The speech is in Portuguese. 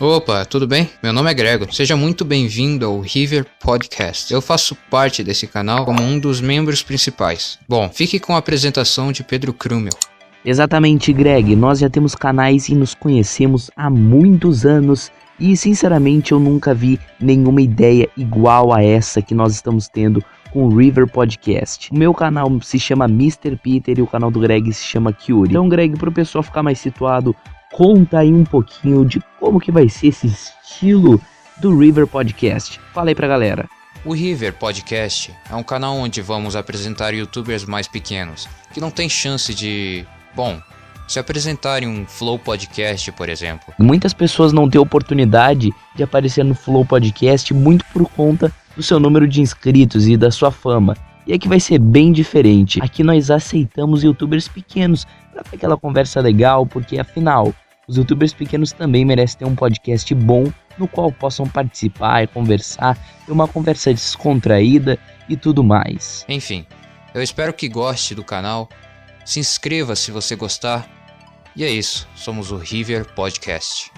Opa, tudo bem? Meu nome é Gregor. Seja muito bem-vindo ao River Podcast. Eu faço parte desse canal como um dos membros principais. Bom, fique com a apresentação de Pedro Krumel. Exatamente, Greg. Nós já temos canais e nos conhecemos há muitos anos. E sinceramente eu nunca vi nenhuma ideia igual a essa que nós estamos tendo com o River Podcast. O meu canal se chama Mr. Peter e o canal do Greg se chama Curie. Então, Greg, para o pessoal ficar mais situado, conta aí um pouquinho de como que vai ser esse estilo do River Podcast. Fala aí pra galera. O River Podcast é um canal onde vamos apresentar youtubers mais pequenos, que não tem chance de, bom, se apresentarem um Flow Podcast, por exemplo. Muitas pessoas não têm oportunidade de aparecer no Flow Podcast muito por conta do seu número de inscritos e da sua fama. E aqui vai ser bem diferente. Aqui nós aceitamos youtubers pequenos para ter aquela conversa legal, porque afinal, os youtubers pequenos também merecem ter um podcast bom no qual possam participar, conversar, ter uma conversa descontraída e tudo mais. Enfim, eu espero que goste do canal. Se inscreva se você gostar. E é isso, somos o River Podcast.